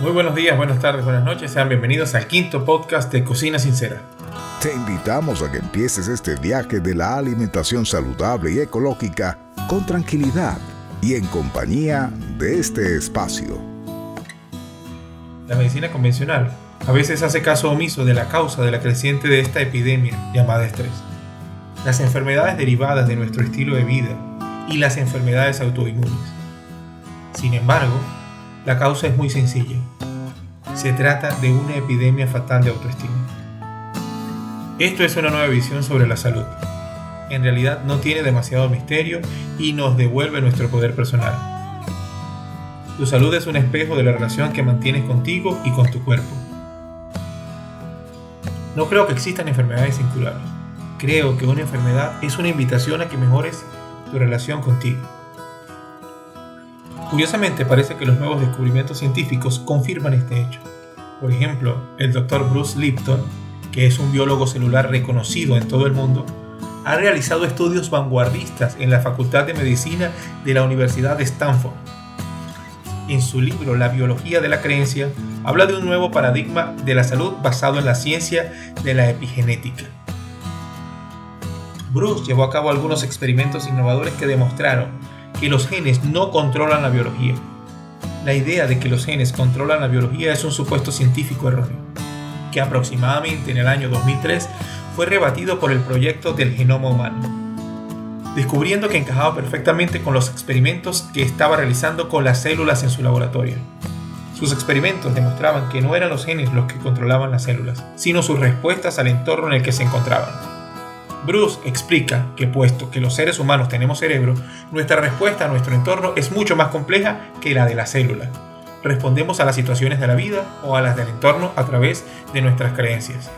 Muy buenos días, buenas tardes, buenas noches. Sean bienvenidos al quinto podcast de Cocina Sincera. Te invitamos a que empieces este viaje de la alimentación saludable y ecológica con tranquilidad y en compañía de este espacio. La medicina convencional a veces hace caso omiso de la causa de la creciente de esta epidemia llamada estrés. Las enfermedades derivadas de nuestro estilo de vida y las enfermedades autoinmunes. Sin embargo, la causa es muy sencilla. Se trata de una epidemia fatal de autoestima. Esto es una nueva visión sobre la salud. En realidad no tiene demasiado misterio y nos devuelve nuestro poder personal. Tu salud es un espejo de la relación que mantienes contigo y con tu cuerpo. No creo que existan enfermedades incurables. Creo que una enfermedad es una invitación a que mejores tu relación contigo. Curiosamente parece que los nuevos descubrimientos científicos confirman este hecho. Por ejemplo, el Dr. Bruce Lipton, que es un biólogo celular reconocido en todo el mundo, ha realizado estudios vanguardistas en la Facultad de Medicina de la Universidad de Stanford. En su libro La biología de la creencia, habla de un nuevo paradigma de la salud basado en la ciencia de la epigenética. Bruce llevó a cabo algunos experimentos innovadores que demostraron que los genes no controlan la biología. La idea de que los genes controlan la biología es un supuesto científico erróneo, que aproximadamente en el año 2003 fue rebatido por el proyecto del genoma humano, descubriendo que encajaba perfectamente con los experimentos que estaba realizando con las células en su laboratorio. Sus experimentos demostraban que no eran los genes los que controlaban las células, sino sus respuestas al entorno en el que se encontraban. Bruce explica que puesto que los seres humanos tenemos cerebro, nuestra respuesta a nuestro entorno es mucho más compleja que la de la célula. Respondemos a las situaciones de la vida o a las del entorno a través de nuestras creencias.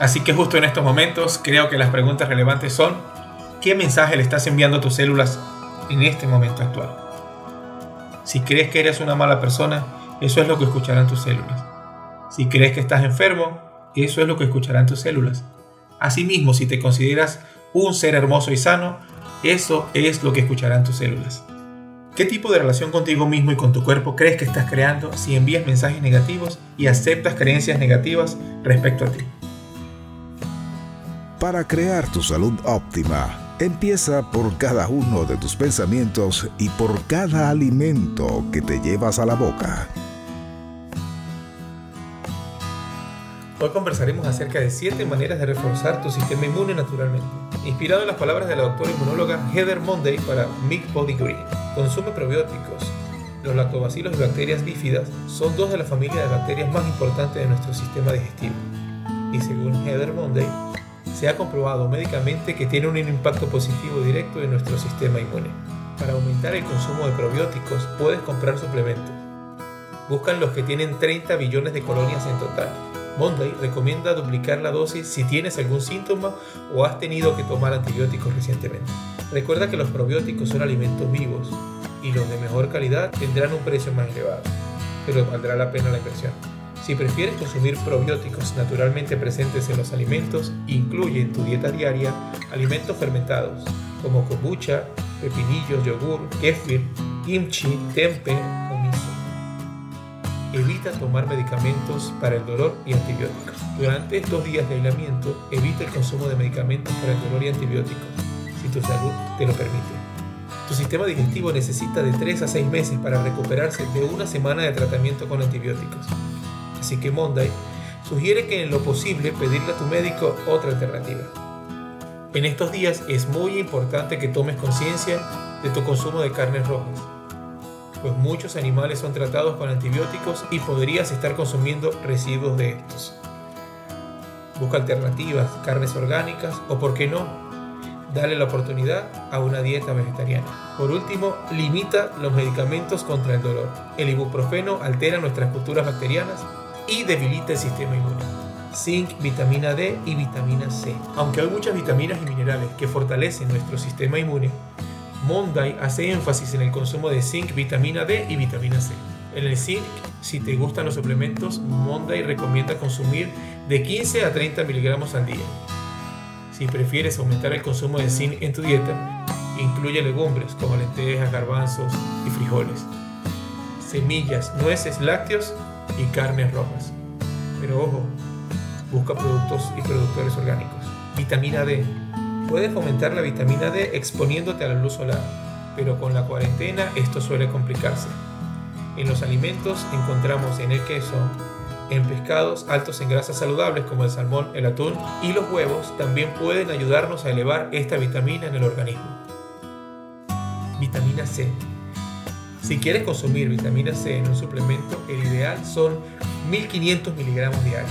Así que justo en estos momentos creo que las preguntas relevantes son, ¿qué mensaje le estás enviando a tus células en este momento actual? Si crees que eres una mala persona, eso es lo que escucharán tus células. Si crees que estás enfermo, eso es lo que escucharán tus células. Asimismo, si te consideras un ser hermoso y sano, eso es lo que escucharán tus células. ¿Qué tipo de relación contigo mismo y con tu cuerpo crees que estás creando si envías mensajes negativos y aceptas creencias negativas respecto a ti? Para crear tu salud óptima, empieza por cada uno de tus pensamientos y por cada alimento que te llevas a la boca. Hoy conversaremos acerca de 7 maneras de reforzar tu sistema inmune naturalmente. Inspirado en las palabras de la doctora inmunóloga Heather Monday para Meat Body Green. Consume probióticos. Los lactobacilos y bacterias bífidas son dos de las familias de bacterias más importantes de nuestro sistema digestivo. Y según Heather Monday, se ha comprobado médicamente que tiene un impacto positivo directo en nuestro sistema inmune. Para aumentar el consumo de probióticos puedes comprar suplementos. Buscan los que tienen 30 billones de colonias en total Monday recomienda duplicar la dosis si tienes algún síntoma o has tenido que tomar antibióticos recientemente. Recuerda que los probióticos son alimentos vivos y los de mejor calidad tendrán un precio más elevado, pero valdrá la pena la inversión. Si prefieres consumir probióticos naturalmente presentes en los alimentos, incluye en tu dieta diaria alimentos fermentados como kombucha, pepinillos, yogur, kefir, kimchi, tempe, evita tomar medicamentos para el dolor y antibióticos. Durante estos días de aislamiento, evita el consumo de medicamentos para el dolor y antibióticos, si tu salud te lo permite. Tu sistema digestivo necesita de 3 a 6 meses para recuperarse de una semana de tratamiento con antibióticos. Así que Monday sugiere que en lo posible pedirle a tu médico otra alternativa. En estos días es muy importante que tomes conciencia de tu consumo de carnes rojas pues muchos animales son tratados con antibióticos y podrías estar consumiendo residuos de estos. Busca alternativas, carnes orgánicas o, por qué no, dale la oportunidad a una dieta vegetariana. Por último, limita los medicamentos contra el dolor. El ibuprofeno altera nuestras culturas bacterianas y debilita el sistema inmune. Zinc, vitamina D y vitamina C. Aunque hay muchas vitaminas y minerales que fortalecen nuestro sistema inmune, Monday hace énfasis en el consumo de zinc, vitamina D y vitamina C. En el zinc, si te gustan los suplementos, Monday recomienda consumir de 15 a 30 miligramos al día. Si prefieres aumentar el consumo de zinc en tu dieta, incluye legumbres como lentejas, garbanzos y frijoles. semillas, nueces, lácteos y carnes rojas. Pero ojo, busca productos y productores orgánicos. Vitamina D. Puedes fomentar la vitamina D exponiéndote a la luz solar, pero con la cuarentena esto suele complicarse. En los alimentos encontramos en el queso, en pescados altos en grasas saludables como el salmón, el atún y los huevos también pueden ayudarnos a elevar esta vitamina en el organismo. Vitamina C. Si quieres consumir vitamina C en un suplemento, el ideal son 1500 miligramos diarios.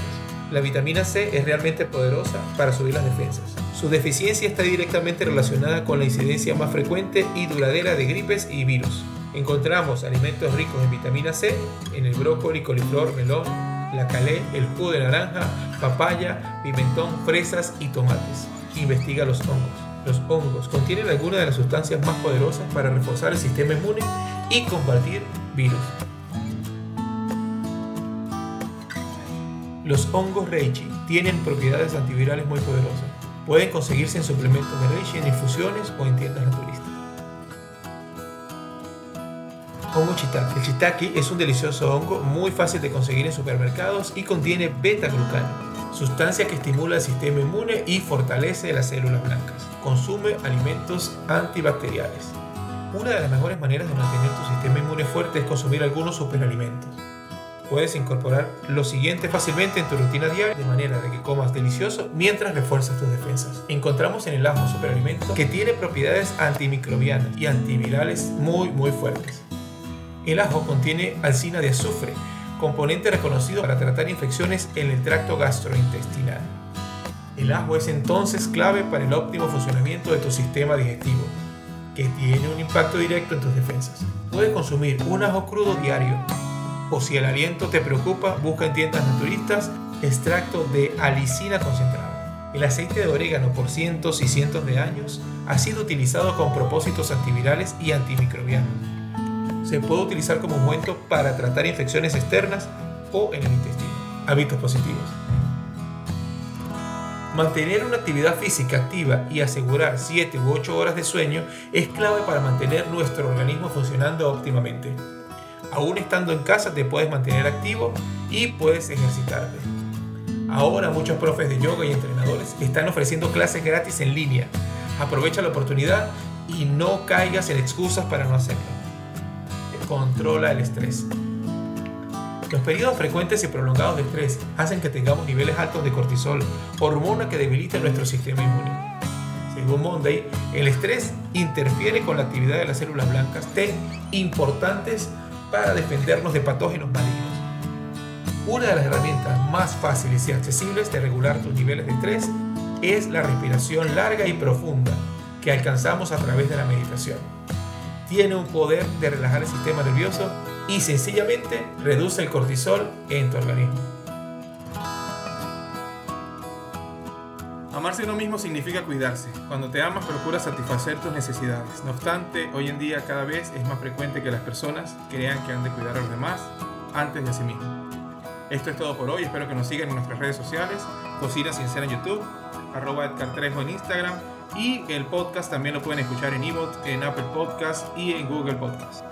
La vitamina C es realmente poderosa para subir las defensas. Su deficiencia está directamente relacionada con la incidencia más frecuente y duradera de gripes y virus. Encontramos alimentos ricos en vitamina C en el brócoli, coliflor, melón, la calé, el jugo de naranja, papaya, pimentón, fresas y tomates. Investiga los hongos. Los hongos contienen algunas de las sustancias más poderosas para reforzar el sistema inmune y combatir virus. Los hongos reishi tienen propiedades antivirales muy poderosas. Pueden conseguirse en suplementos de reishi, en infusiones o en tiendas naturistas. Hongo. El shiitake es un delicioso hongo muy fácil de conseguir en supermercados y contiene beta-glucano, sustancia que estimula el sistema inmune y fortalece las células blancas. Consume alimentos antibacteriales. Una de las mejores maneras de mantener tu sistema inmune fuerte es consumir algunos superalimentos. Puedes incorporar lo siguiente fácilmente en tu rutina diaria de manera de que comas delicioso mientras refuerzas tus defensas. Encontramos en el ajo superalimento que tiene propiedades antimicrobianas y antivirales muy muy fuertes. El ajo contiene alcina de azufre, componente reconocido para tratar infecciones en el tracto gastrointestinal. El ajo es entonces clave para el óptimo funcionamiento de tu sistema digestivo, que tiene un impacto directo en tus defensas. Puedes consumir un ajo crudo diario, o si el aliento te preocupa, busca en tiendas naturistas extracto de alicina concentrada. El aceite de orégano por cientos y cientos de años ha sido utilizado con propósitos antivirales y antimicrobianos se puede utilizar como ungüento para tratar infecciones externas o en el intestino. Hábitos positivos. Mantener una actividad física activa y asegurar 7 u 8 horas de sueño es clave para mantener nuestro organismo funcionando óptimamente. Aún estando en casa te puedes mantener activo y puedes ejercitarte. Ahora muchos profes de yoga y entrenadores están ofreciendo clases gratis en línea. Aprovecha la oportunidad y no caigas en excusas para no hacerlo controla el estrés. Los periodos frecuentes y prolongados de estrés hacen que tengamos niveles altos de cortisol, hormona que debilita nuestro sistema inmune. Según Monday, el estrés interfiere con la actividad de las células blancas T importantes para defendernos de patógenos malignos. Una de las herramientas más fáciles y accesibles de regular tus niveles de estrés es la respiración larga y profunda que alcanzamos a través de la meditación tiene un poder de relajar el sistema nervioso y sencillamente reduce el cortisol en tu organismo. Amarse uno mismo significa cuidarse. Cuando te amas procura satisfacer tus necesidades. No obstante, hoy en día cada vez es más frecuente que las personas crean que han de cuidar a los demás antes de a sí mismos. Esto es todo por hoy, espero que nos sigan en nuestras redes sociales, Cocina Sincera en YouTube, arroba Edgar en Instagram y el podcast también lo pueden escuchar en Evox, en Apple Podcast y en Google Podcast.